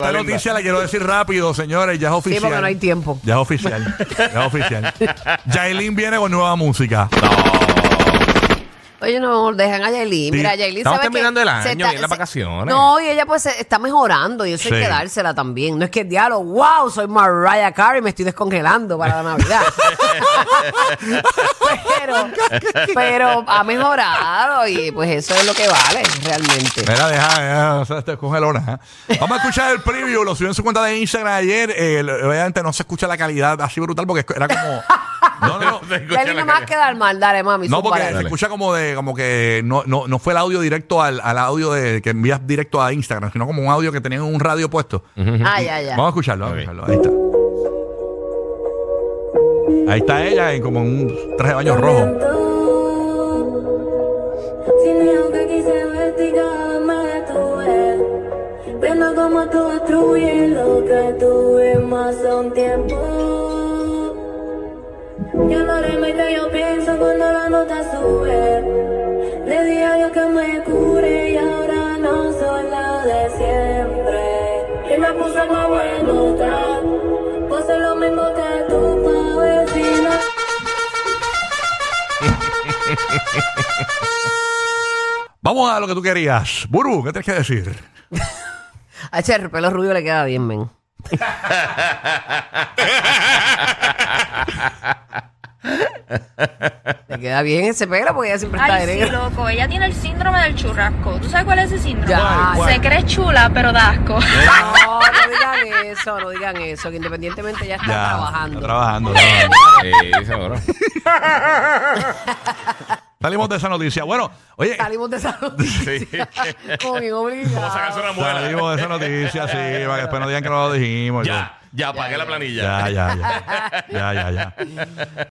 Esta noticia la quiero decir rápido, señores, ya es Sí, oficial. porque no hay tiempo. Ya es oficial. ya es oficial. Yailin viene con nueva música. Oye, no, dejan a Yailin. Mira, Yailin Estamos sabe que terminando el se año, vienen las vacaciones. No, y ella pues se- está mejorando y eso hay Sí. que dársela también. No es que diablo, wow, soy Mariah Carey, me estoy descongelando para la Navidad. pero, pero ha mejorado y pues eso es lo que vale realmente. Mira, deja, deja, o sea, te congelona. ¿eh? Vamos a escuchar el preview. Lo subió en su cuenta de Instagram ayer. Eh, lo- obviamente no se escucha la calidad así brutal porque era como. No, no, no. No más mal, dale mami. No, porque se escucha como de, como que no, no, no fue el audio directo al, al audio de que envías directo a Instagram, sino como un audio que tenían en un radio puesto. Ah, ya, ya. Vamos a escucharlo, vamos a escucharlo. Ahí está. Ahí está ella en como un traje de baño rojo. Sin miedo que quise verte y cada vez me detuve Viendo cómo tú destruyes lo que tuve más a un tiempo Ya no que yo pienso cuando la nota sube Le di a Dios que me cure y ahora no soy la de siempre Y me puse más buenota Pues es lo mismo que pa' si no Vamos a lo que tú querías. Buru, ¿qué tienes que decir? A ese el pelo rubio le queda bien, men. le queda bien ese pelo porque ella siempre está Ay, sí, negro. loco. Ella tiene el síndrome del churrasco. ¿Tú sabes cuál es ese síndrome? Ya, ¿Cuál? Se cree chula, pero da asco. No, no digan eso, no digan eso, que independientemente ya está trabajando. Está trabajando. trabajando. Sí, seguro. Salimos de esa noticia. Bueno, oye, Salimos de esa noticia. Como bien obligado. Sacarse una muela. salimos de esa noticia, sí, para que después no digan que no lo dijimos. Ya, ya, pagué la planilla. Ya, ya, ya. Ya, ya, ya.